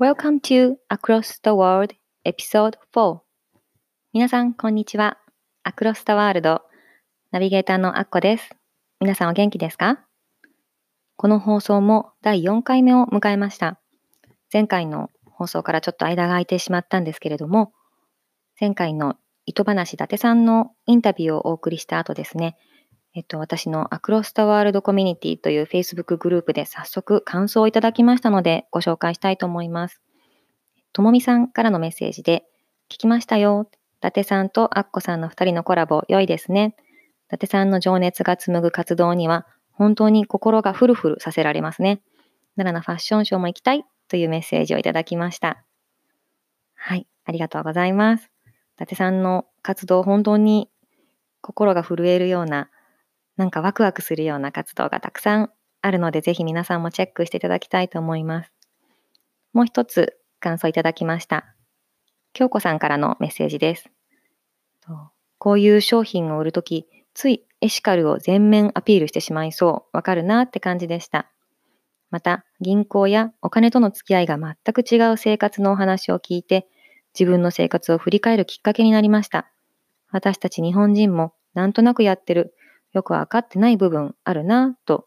Welcome to Across the World Episode 4皆さん、こんにちは。Across the World ナビゲーターのアッコです。皆さんお元気ですか？この放送も第4回目を迎えました。前回の放送からちょっと間が空いてしまったんですけれども、前回の糸話伊達さんのインタビューをお送りした後ですね、えっと、私のアクロスタワールドコミュニティという Facebook グループで早速感想をいただきましたのでご紹介したいと思います。ともみさんからのメッセージで、聞きましたよ。伊達さんとアッコさんの2人のコラボ良いですね。伊達さんの情熱が紡ぐ活動には本当に心がフルフルさせられますね。奈良のファッションショーも行きたいというメッセージをいただきました。はい、ありがとうございます。伊達さんの活動、本当に心が震えるようななんかワクワクするような活動がたくさんあるので、ぜひ皆さんもチェックしていただきたいと思います。もう一つ感想いただきました。京子さんからのメッセージです。こういう商品を売るとき、ついエシカルを全面アピールしてしまいそう。わかるなって感じでした。また、銀行やお金との付き合いが全く違う生活のお話を聞いて、自分の生活を振り返るきっかけになりました。私たち日本人もなんとなくやってるよくわかってない部分あるなと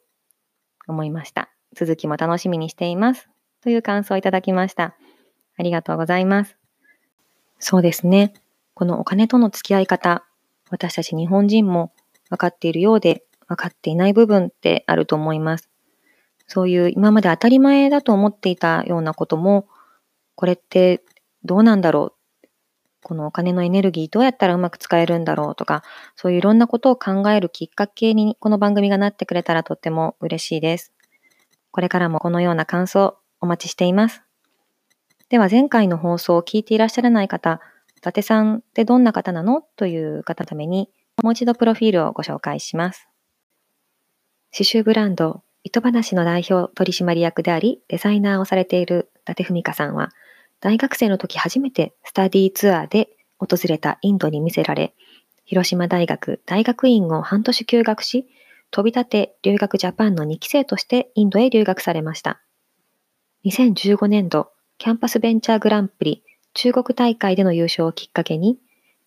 思いました。続きも楽しみにしています。という感想をいただきました。ありがとうございます。そうですね。このお金との付き合い方、私たち日本人も分かっているようで分かっていない部分ってあると思います。そういう今まで当たり前だと思っていたようなことも、これってどうなんだろうこのお金のエネルギーどうやったらうまく使えるんだろうとか、そういういろんなことを考えるきっかけにこの番組がなってくれたらとっても嬉しいです。これからもこのような感想お待ちしています。では前回の放送を聞いていらっしゃらない方、伊達さんってどんな方なの？という方のために、もう一度プロフィールをご紹介します。刺繍ブランド、糸話の代表取締役であり、デザイナーをされている伊達文香さんは、大学生の時初めてスタディツアーで訪れたインドに魅せられ、広島大学大学院を半年休学し、トビタテ留学ジャパンの2期生としてインドへ留学されました。2015年度キャンパスベンチャーグランプリ中国大会での優勝をきっかけに、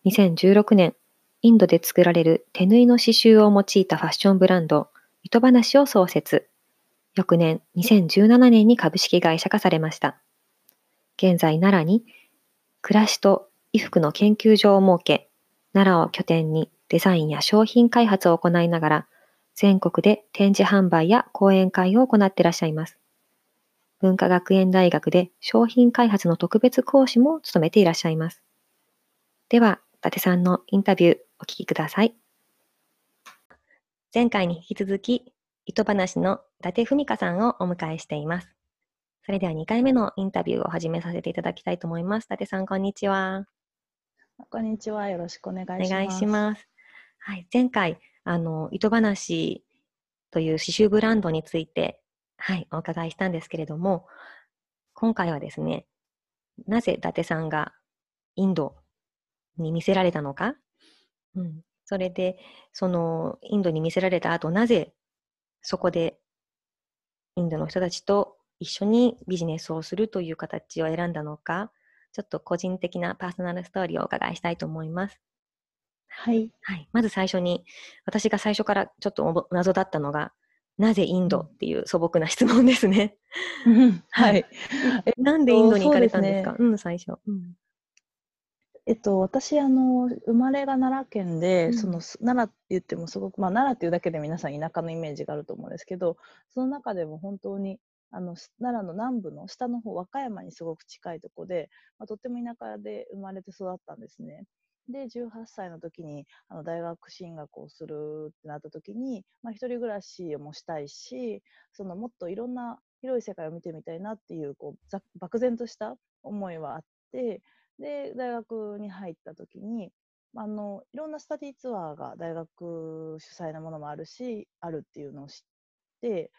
2016年、インドで作られる手縫いの刺繍を用いたファッションブランド、糸話を創設。翌年、2017年に株式会社化されました。現在奈良に暮らしと衣服の研究所を設け、奈良を拠点にデザインや商品開発を行いながら、全国で展示販売や講演会を行っていらっしゃいます。文化学園大学で商品開発の特別講師も務めていらっしゃいます。では、伊達さんのインタビューお聞きください。前回に引き続き、糸話の伊達文香さんをお迎えしています。それでは2回目のインタビューを始めさせていただきたいと思います。伊達さん、こんにちは。こんにちは。よろしくお願いします。お願いします。はい、前回、あの、糸話という刺繍ブランドについて、はい、お伺いしたんですけれども、今回はですね、なぜ伊達さんがインドに見せられたのか、うん、それで、そのインドに見せられた後、なぜそこでインドの人たちと一緒にビジネスをするという形を選んだのか、ちょっと個人的なパーソナルストーリーをお伺いしたいと思います。はい。はい、まず最初に、私が最初からちょっと謎だったのが、なぜインドっていう素朴な質問ですね。はい。なんでインドに行かれたんですか、うん、最初。うんえっと、私あの生まれが奈良県で、うん、その奈良って言ってもすごく、まあ、奈良っていうだけで皆さん田舎のイメージがあると思うんですけどその中でも本当にあの奈良の南部の下の方和歌山にすごく近いとこで、まあ、とっても田舎で生まれて育ったんですね。で18歳の時にあの大学進学をするってなった時に、まあ、一人暮らしもしたいしそのもっといろんな広い世界を見てみたいなっていうこう漠然とした思いはあってで大学に入った時にあのいろんなスタディツアーが大学主催のものもあるしあるっていうのを知って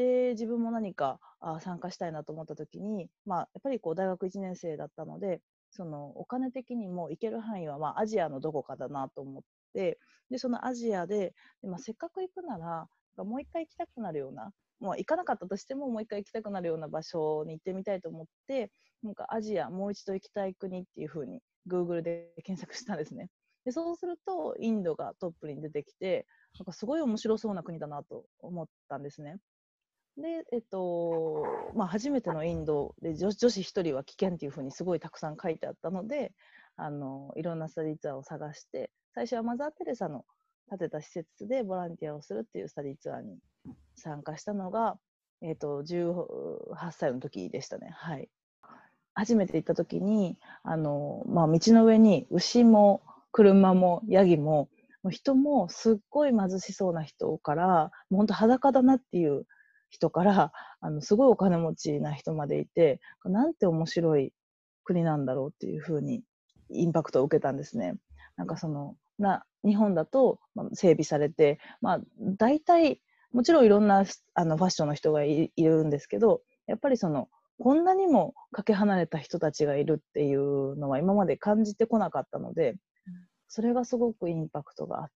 で自分も何かあ参加したいなと思った時に、まあ、やっぱりこう大学1年生だったのでそのお金的にも行ける範囲は、まあ、アジアのどこかだなと思ってでそのアジアでで、まあ、せっかく行くならもう一回行きたくなるようなもう行かなかったとしてももう一回行きたくなるような場所に行ってみたいと思ってなんかアジアもう一度行きたい国っていうふうに Google で検索したんですね。でそうするとインドがトップに出てきてなんかすごい面白そうな国だなと思ったんですね。で、えっとまあ、初めてのインドで女女子1人は危険っていうふうにすごいたくさん書いてあったのであのいろんなスタディツアーを探して最初はマザー・テレサの建てた施設でボランティアをするっていうスタディツアーに参加したのが、えっと、18歳の時でしたね。はい、初めて行った時にあの、まあ、道の上に牛も車もヤギも人もすっごい貧しそうな人から本当裸だなっていう人からあのすごいお金持ちな人までいてなんて面白い国なんだろうっていうふうにインパクトを受けたんですね。なんかそのな日本だと、まあ、整備されて、まあ、大体もちろんいろんなあのファッションの人がいるんですけどやっぱりそのこんなにもかけ離れた人たちがいるっていうのは今まで感じてこなかったので、それがすごくインパクトがあっ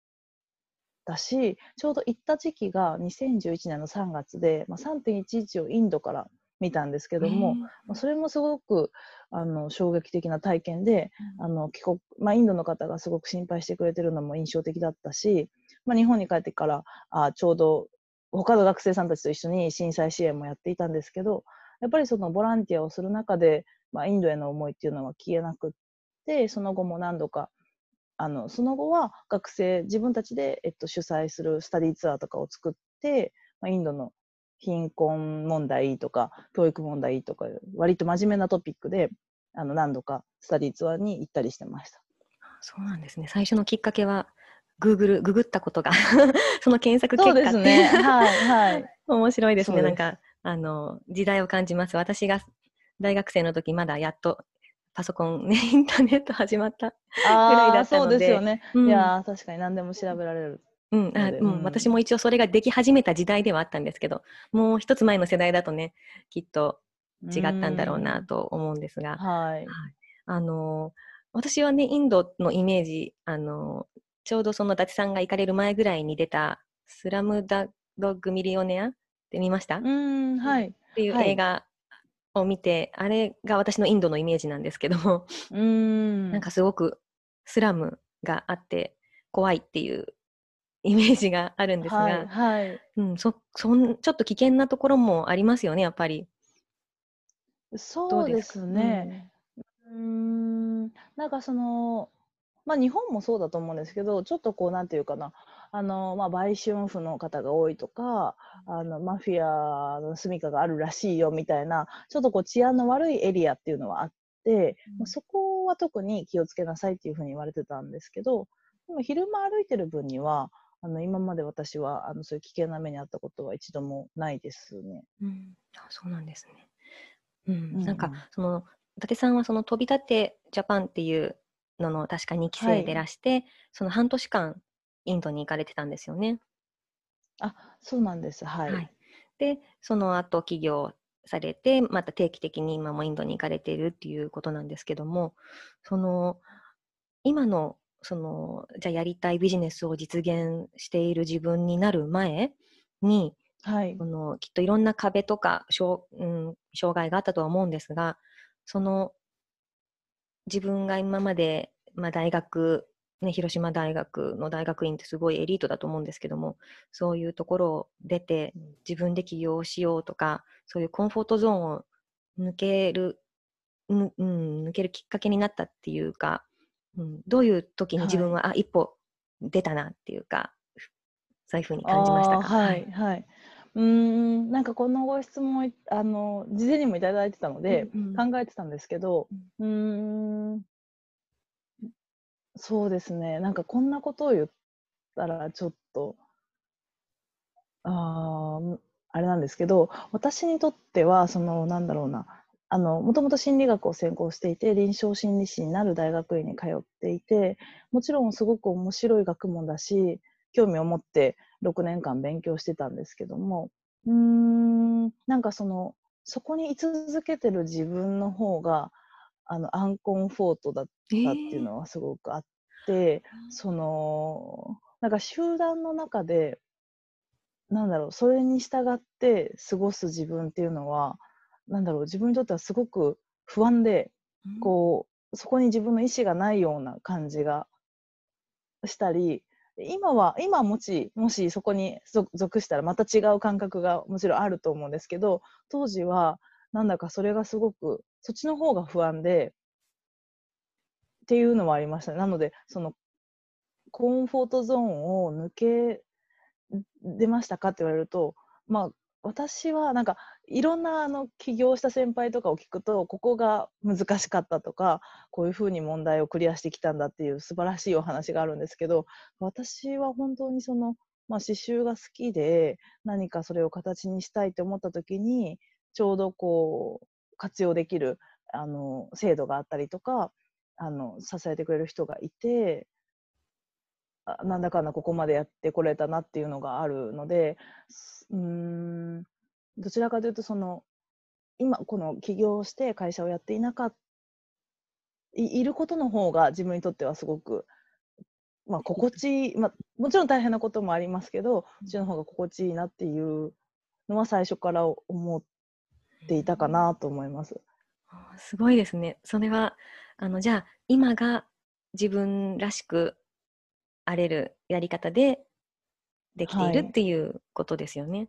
たし、ちょうど行った時期が2011年の3月で、まあ、3.11をインドから見たんですけども、まあ、それもすごくあの衝撃的な体験で、あの帰国まあ、インドの方がすごく心配してくれてるのも印象的だったし、まあ、日本に帰ってからあちょうど他の学生さんたちと一緒に震災支援もやっていたんですけどやっぱりそのボランティアをする中で、まあ、インドへの思いっていうのは消えなくってその後も何度かあのその後は学生自分たちで、えっと、主催するスタディツアーとかを作って、まあ、インドの貧困問題とか教育問題とか割と真面目なトピックであの何度かスタディツアーに行ったりしてました。そうなんですね。最初のきっかけはグーグルググったことが その検索結果で。すね。はいはい。面白いですね。なんかあの時代を感じます。私が大学生の時まだやっとパソコンね インターネット始まったぐらいだったので。そうですよね、うん、いや確かに何でも調べられる。うん、あうん、私も一応それができ始めた時代ではあったんですけどもう一つ前の世代だとねきっと違ったんだろうなと思うんですが、はい、あの私はねインドのイメージあのちょうどその伊達さんが行かれる前ぐらいに出た「スラムダドッグミリオネア」って見ました？うんはい。っていう映画を見て、はい、あれが私のインドのイメージなんですけども、うん。なんかすごくスラムがあって怖いっていうイメージがあるんですが、はい、はい、うん、そそんちょっと危険なところもありますよね、やっぱり。そうですね。うん、ん。なんかその、まあ、日本もそうだと思うんですけど、ちょっとこう、なんていうかな、あの、まあ、売春婦の方が多いとか、あの、マフィアの住処があるらしいよみたいな、ちょっとこう治安の悪いエリアっていうのはあって、うん、そこは特に気をつけなさいっていうふうに言われてたんですけど、でも昼間歩いてる分には、あの今まで私はあのそういう危険な目にあったことは一度もないですね。うん、あそうなんですね。うん、うん、なんかその伊達さんはその飛び立てジャパンっていうのの確か2期生でらして、はい、その半年間インドに行かれてたんですよね。あそうなんです、はい。はい、でその後起業されてまた定期的に今もインドに行かれているっていうことなんですけどもその今のそのじゃあやりたいビジネスを実現している自分になる前に、はい、そのきっといろんな壁とか障,、うん、障害があったとは思うんですがその自分が今まで、まあ、大学ね、広島大学の大学院ってすごいエリートだと思うんですけどもそういうところを出て自分で起業しようとかそういうコンフォートゾーンを抜ける、うん、抜けるきっかけになったっていうか、うん、どういう時に自分は、はい、あ一歩出たなっていうかそういうふうに感じましたか？はい、はい、うんなんかこのご質問あの事前にもいただいてたので、うんうん、考えてたんですけどうんそうですね。なんかこんなことを言ったらちょっと、ああれなんですけど、私にとっては、その、なんだろうな、あの、もともと心理学を専攻していて、臨床心理士になる大学院に通っていて、もちろんすごく面白い学問だし、興味を持って6年間勉強してたんですけども、うーん、なんかその、そこに居続けてる自分の方が、あの、アンコンフォートだったっていうのはすごくあって、その、なんか集団の中で、なんだろう、それに従って過ごす自分っていうのは、なんだろう、自分にとってはすごく不安で、こう、そこに自分の意思がないような感じがしたり、今は、今もし、もしそこに属したらまた違う感覚がもちろんあると思うんですけど、当時はなんだかそれがすごく、そっちの方が不安で、っていうのはありましたね。なので、その、コンフォートゾーンを抜け出ましたかって言われると、まあ、私はなんかいろんなあの起業した先輩とかを聞くとここが難しかったとかこういうふうに問題をクリアしてきたんだっていう素晴らしいお話があるんですけど私は本当にその、まあ、刺繍が好きで何かそれを形にしたいと思った時にちょうどこう活用できるあの制度があったりとかあの支えてくれる人がいてなんだかんだここまでやってこれたなっていうのがあるので、うん、どちらかというとその、今この起業して会社をやっていなかった、いいることの方が自分にとってはすごく、まあ、心地いい、まあ、もちろん大変なこともありますけど、そっちの方が心地いいなっていうのは最初から思っていたかなと思います。すごいですね。それは、あの、じゃあ、今が自分らしく荒れるやり方でできているっていうことですよね。はい、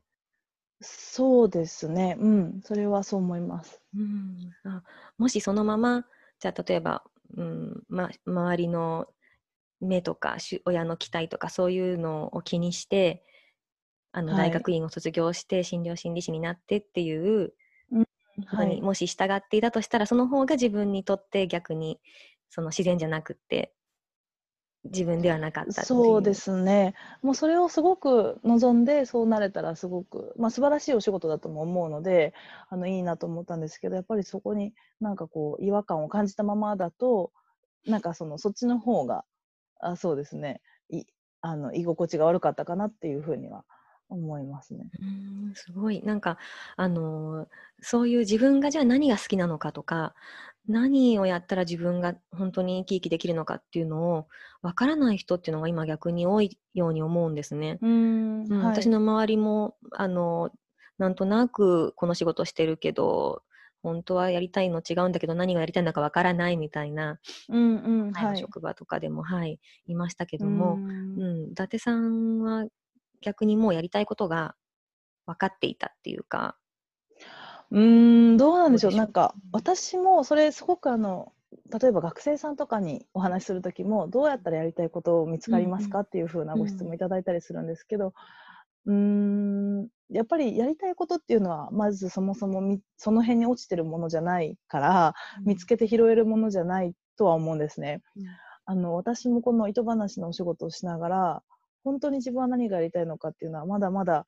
そうですね。うん。それはそう思います。うん、あもしそのまま、じゃあ例えば、うんま、周りの目とか親の期待とかそういうのを気にしてあの大学院を卒業して診療心理士になってっていうことにもし従っていたとしたら、その方が自分にとって逆にその自然じゃなくって自分ではなかったそうですね。もうそれをすごく望んで、そうなれたらすごく、まあ素晴らしいお仕事だとも思うので、あの、いいなと思ったんですけど、やっぱりそこになんかこう、違和感を感じたままだと、なんかその、そっちの方が、あそうですね、いあの居心地が悪かったかなっていうふうには思いますね。うんすごいなんかあのそういう自分がじゃあ何が好きなのかとか何をやったら自分が本当に生き生きできるのかっていうのを分からない人っていうのが今逆に多いように思うんですね。うん、はい、私の周りもあのなんとなくこの仕事してるけど本当はやりたいの違うんだけど何がやりたいのかわからないみたいな、うんうんはい、職場とかでも、はい、いましたけども、うん、うん、伊達さんは逆にもうやりたいことが分かっていたっていうかうーん、どうなんでしょう。なんか、私もそれすごくあの、例えば学生さんとかにお話しする時も、どうやったらやりたいことを見つかりますかっていう風なご質問いただいたりするんですけど、うーん、やっぱりやりたいことっていうのは、まずそもそもみその辺に落ちてるものじゃないから、見つけて拾えるものじゃないとは思うんですね。うん。あの、私もこの糸話のお仕事をしながら、本当に自分は何がやりたいのかっていうのは、まだまだ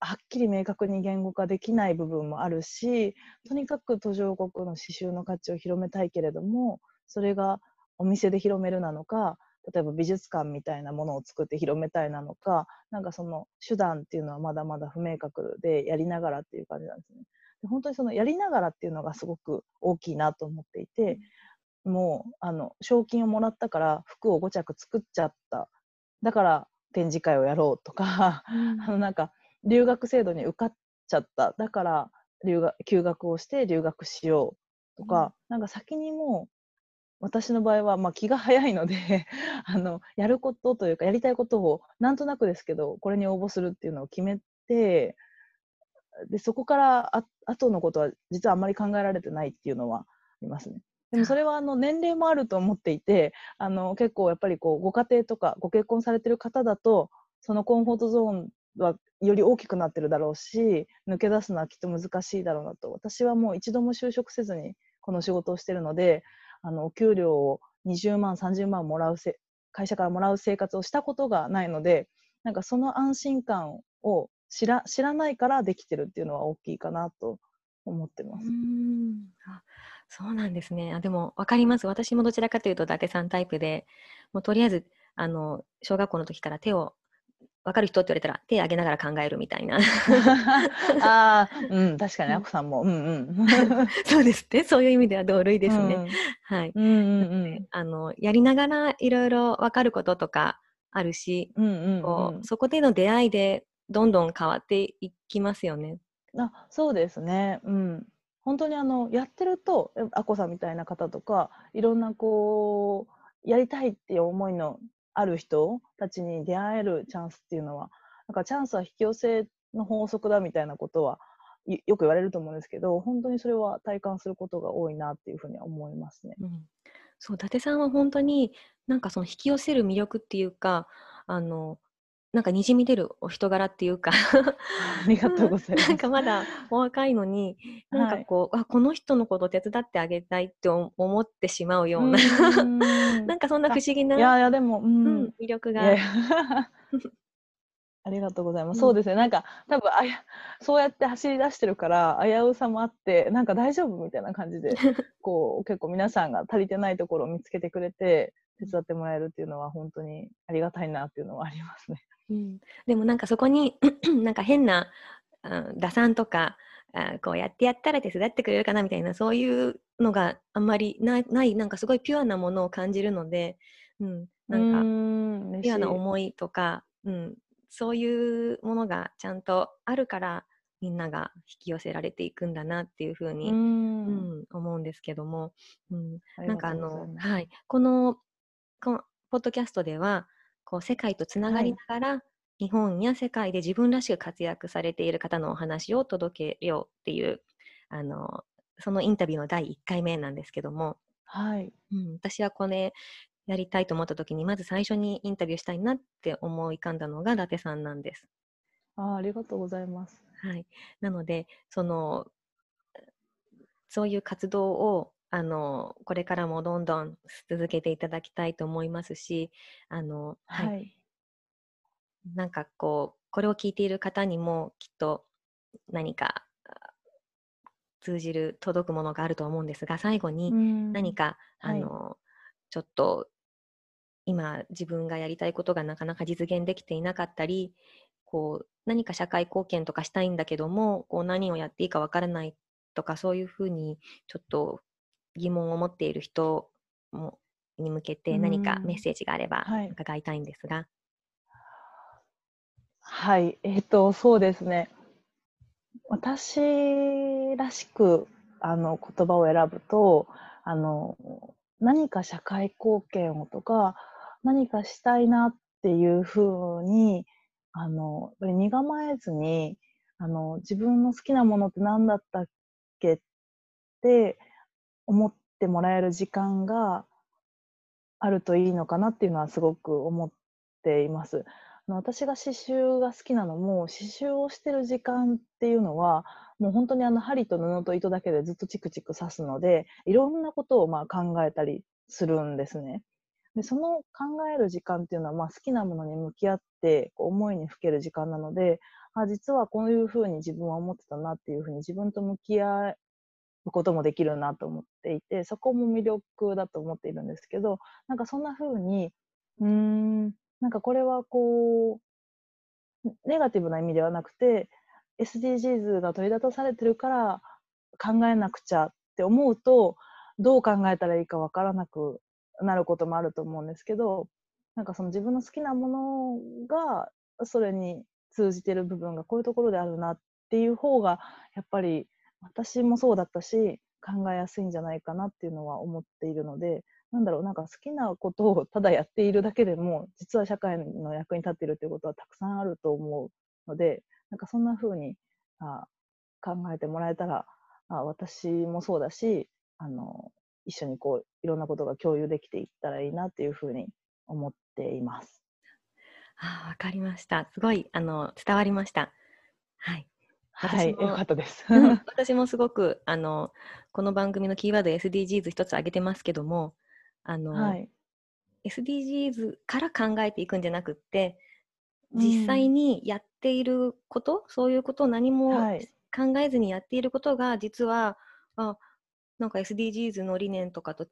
はっきり明確に言語化できない部分もあるし、とにかく途上国の刺繍の価値を広めたいけれども、それがお店で広めるなのか、例えば美術館みたいなものを作って広めたいなのか、なんかその手段っていうのはまだまだ不明確でやりながらっていう感じなんですね。で本当にそのやりながらっていうのがすごく大きいなと思っていて、もうあの賞金をもらったから服を5着作っちゃった。だから展示会をやろうとか、うん、あのなんか留学制度に受かっちゃった。だから留学、休学をして留学しようとか、うん、なんか先にも私の場合は、まあ、気が早いので あのやることというかやりたいことをなんとなくですけどこれに応募するっていうのを決めてでそこからあ後のことは実はあんまり考えられてないっていうのはありますね。でもそれはあの年齢もあると思っていてあの結構やっぱりこうご家庭とかご結婚されてる方だとそのコンフォートゾーンはより大きくなってるだろうし抜け出すのはきっと難しいだろうなと私はもう一度も就職せずにこの仕事をしてるのであのお給料を20万30万もらうせ会社からもらう生活をしたことがないのでなんかその安心感を知ら知らないからできてるっていうのは大きいかなと思ってます。うんそうなんですね。あでも分かります。私もどちらかというと伊達さんタイプで、もうとりあえずあの小学校の時から手を分かる人って言われたら手を挙げながら考えるみたいな。ああ、うん、確かに、あこさんも。うんうん。そうですね。そういう意味では同類ですね。うんはい。うんうんあのやりながらいろいろ分かることとかあるし、うん。うんうんうんこうそこでの出会いでどんどん変わっていきますよね。あそうですね。うん。本当にあのやってるとあこさんみたいな方とかいろんなこうやりたいっていう思いのある人たちに出会えるチャンスっていうのはなんかチャンスは引き寄せの法則だみたいなことはよく言われると思うんですけど本当にそれは体感することが多いなっていうふうに思いますね。うん、そう伊達さんは本当になんかその引き寄せる魅力っていうかあのなんかにじみ出るお人柄っていうか。ありがとうございます。なんかまだお若いのになんかこう、あこの人のこと手伝ってあげたいって思思ってしまうような、うん。なんかそんな不思議な、いやいやでも、ううんん、魅力が。いやいや。ありがとうございます。うん。そうですね。なんか多分あやそうやって走り出してるから危うさもあってなんか大丈夫みたいな感じでこう結構皆さんが足りてないところを見つけてくれて手伝ってもらえるっていうのは本当にありがたいなっていうのはありますね。うん、でもなんかそこに なんか変なあ打算とかあこうやってやったら手伝ってくれるかなみたいなそういうのがあんまりないないなんかすごいピュアなものを感じるので、うん、なんかかピュアな思いとか、うん、そういうものがちゃんとあるからみんなが引き寄せられていくんだなっていうふうに、ううん。ん思うんですけども、うん、なんかあの、はい、このこのポッドキャストではこう世界とつながりながら、日本や世界で自分らしく活躍されている方のお話を届けようっていうあのそのインタビューの第1回目なんですけども、はい。うん、私はこれやりたいと思った時にまず最初にインタビューしたいなって思い浮かんだのが伊達さんなんです。あありがとうございます。はい、なのでそのそういう活動をあのこれからもどんどん続けていただきたいと思いますしあの、はい。はい。なんかこうこれを聞いている方にもきっと何かあ通じる届くものがあると思うんですが最後に何何か、はい。あのちょっと今自分がやりたいことがなかなか実現できていなかったりこう何か社会貢献とかしたいんだけどもこう何をやっていいかわからないとかそういうふうにちょっと疑問を持っている人もに向けて何かうんメッセージがあればはい伺いたいんですが。はい、えっ、と、そうですね。私らしく、あの、言葉を選ぶと、あの、何か社会貢献をとか、何かしたいなっていうふうに、あの、身構えずに、あの、自分の好きなものって何だったっけって思ってもらえる時間があるといいのかなっていうのはすごく思っています。あの私が刺繍が好きなのも刺繍をしてる時間っていうのはもう本当にあの針と布と糸だけでずっとチクチク刺すのでいろんなことをまあ考えたりするんですね。でその考える時間っていうのはまあ好きなものに向き合ってこう思いにふける時間なのであ実はこういうふうに自分は思ってたなっていうふうに自分と向き合こともできるなと思っていてそこも魅力だと思っているんですけどなんかそんなふうにうーんなんかこれはこう、ネガティブな意味ではなくて、SDGs が取り立たされてるから考えなくちゃって思うと、どう考えたらいいかわからなくなることもあると思うんですけど、なんかその自分の好きなものが、それに通じてる部分がこういうところであるなっていう方が、やっぱり私もそうだったし、考えやすいんじゃないかなっていうのは思っているので、なんだろう、なんか好きなことをただやっているだけでも、実は社会の役に立っているということはたくさんあると思うので、なんかそんな風にあ考えてもらえたら、あ私もそうだし、あの、一緒にこう、いろんなことが共有できていったらいいなっていう風に思っています。あ、わかりました。すごい、あの、伝わりました。はい。はい、よかったです。うん 私もすごく、あの、この番組のキーワード SDGs 一つ挙げてますけども、あの、はい。SDGs から考えていくんじゃなくって、実際にやっっていることそういうことを何もはい。考えずにやっていることが実はあなんか SDGs の理念とかと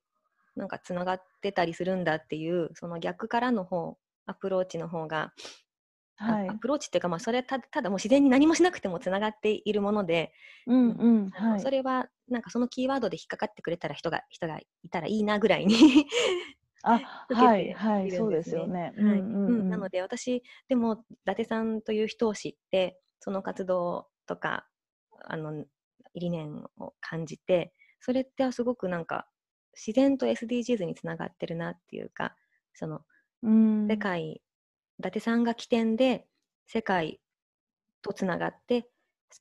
なんかつながってたりするんだっていうその逆からの方アプローチの方が、あはいア。プローチっていうか、まあ、それはたただもう自然に何もしなくてもつながっているもので、うんうん。はい。それはなんかそのキーワードで引っかかってくれたら人が人がいたらいいなぐらいにあ、はい、はいそうですよね。うはいんうんう、うんん。なので私でも伊達さんという人を知ってその活動とかあの理念を感じてそれってすごくなんか自然と SDGs につながってるなっていうかそのうん世界伊達さんが起点で世界とつながって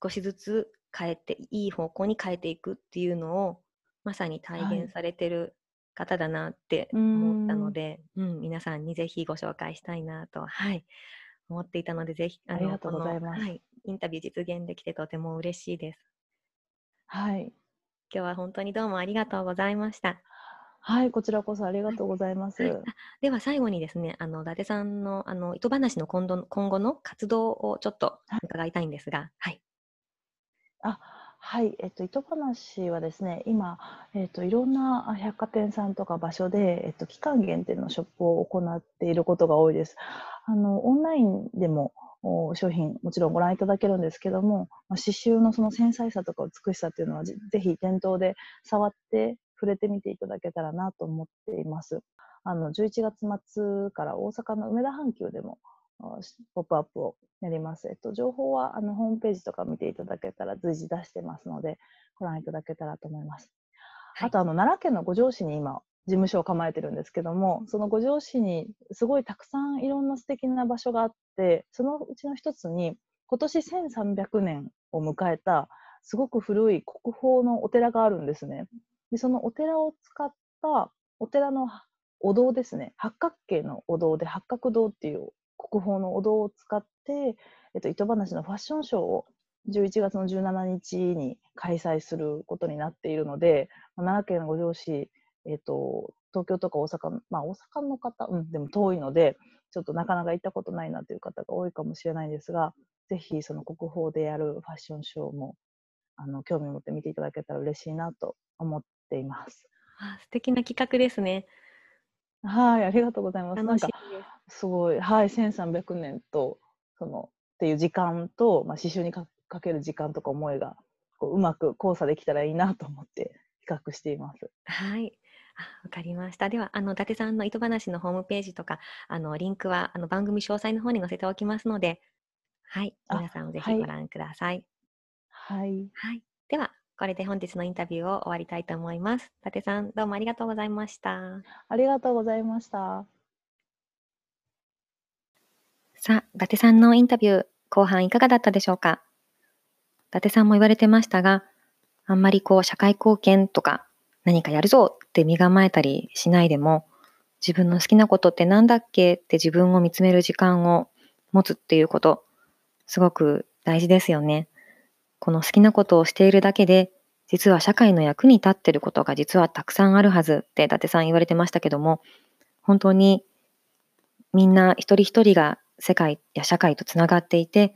少しずつ変えていい方向に変えていくっていうのをまさに体はい現されてる方だなって思ったので、うん皆さんにぜひご紹介したいなと、はい、思っていたのでぜひありがとうございますはい、インタビュー実現できてとても嬉しいです。はい。今日は本当にどうもありがとうございました。はい、こちらこそありがとうございます。はい あでは最後にですね、あの伊達さんのあの糸話の今度の今後の活動をちょっと伺いたいんですが、はい。あ、はい、えっと、糸話はですね、今、えっと、いろんなあ百貨店さんとか場所で、えっと、期間限定のショップを行っていることが多いです。あの、オンラインでもお商品、もちろんご覧いただけるんですけども、まあ刺繍のその繊細さとか美しさっていうのは、ぜぜひ店頭で触って触れてみていただけたらなと思っています。あの、11月末から大阪の梅田阪急でも、ポップアップをやります。えっと、情報はあのホームページとか見ていただけたら随時出してますので、ご覧いただけたらと思います。はいあと、あの、奈良県の五条市に今、事務所を構えてるんですけども、その五条市にすごいたくさんいろんな素敵な場所があって、そのうちの一つに、今年1300年を迎えた、すごく古い国宝のお寺があるんですね。で、そのお寺を使った、お寺のお堂ですね、八角形のお堂で八角堂っていう国宝のお堂を使って、えっと、糸話のファッションショーを11月の17日に開催することになっているので、奈良県の五条市、えっと、東京とか大阪、まあ大阪の方、うん、でも遠いので、ちょっとなかなか行ったことないなという方が多いかもしれないんですが、ぜひその国宝でやるファッションショーも、あの、興味を持って見ていただけたら嬉しいなと思っています。あ素敵な企画ですね。はい、ありがとうございます。なんかす。すごい、はい、1300年と、その、っていう時間と、まあ、刺繍にかかける時間とか思いが、こううまく交差できたらいいなと思って企画しています。はい。あわかりました。では、あの、伊達さんの糸話のホームページとか、あの、リンクは、あの、番組詳細の方に載せておきますので、はい。あ皆さんぜはいひご覧ください。はい。はい。では、これで本日のインタビューを終わりたいと思います。伊達さん、どうもありがとうございました。ありがとうございました。さあ、伊達さんのインタビュー、後半いかがだったでしょうか？伊達さんも言われてましたが、あんまりこう、社会貢献とか、何かやるぞって身構えたりしないでも、自分の好きなことってなんだっけって自分を見つめる時間を持つっていうこと、すごく大事ですよね。この好きなことをしているだけで、実は社会の役に立ってることが実はたくさんあるはずって伊達さん言われてましたけども、本当にみんな一人一人が世界や社会とつながっていて、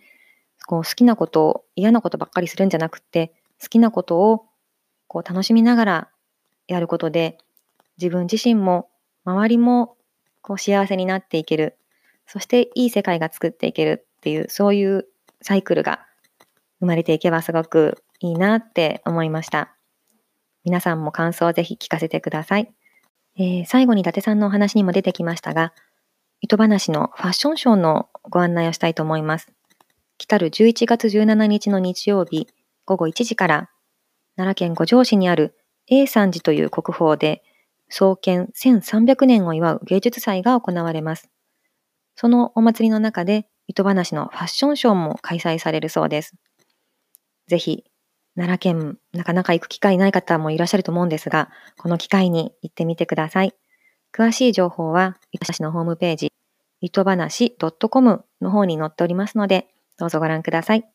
こう好きなことを嫌なことばっかりするんじゃなくて、好きなことをこう楽しみながらやることで、自分自身も周りもこう幸せになっていける、そしていい世界が作っていけるっていう、そういうサイクルが生まれていけばすごくいいなって思いました。皆さんも感想をぜひ聞かせてください。えー最後に伊達さんのお話にも出てきましたが、糸話のファッションショーのご案内をしたいと思います。来たる11月17日の日曜日午後1時から奈良県五条市にある A 山寺という国宝で創建1300年を祝う芸術祭が行われます。そのお祭りの中で糸話のファッションショーも開催されるそうです。ぜひ奈良県なかなか行く機会ない方もいらっしゃると思うんですが、この機会に行ってみてください。詳しい情報は、糸話のホームページ、糸話 .com の方に載っておりますので、どうぞご覧ください。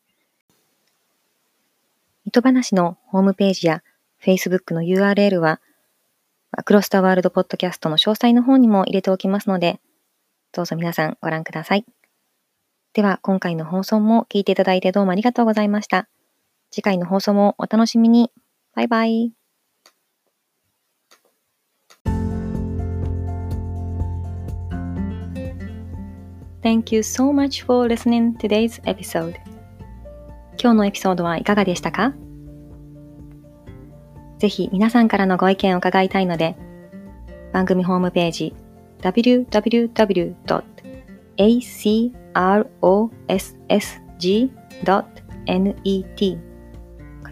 糸話のホームページや Facebook の URL は、アクロスタワールドポッドキャストの詳細の方にも入れておきますので、どうぞ皆さんご覧ください。では、今回の放送も聞いていただいてどうもありがとうございました。次回の放送もお楽しみに。バイバイ。Thank you so much for listening today's episode. 今日のエピソードはいかがでしたか？ぜひ皆さんからのご意見を伺いたいので、番組ホームページ www.acrossg.net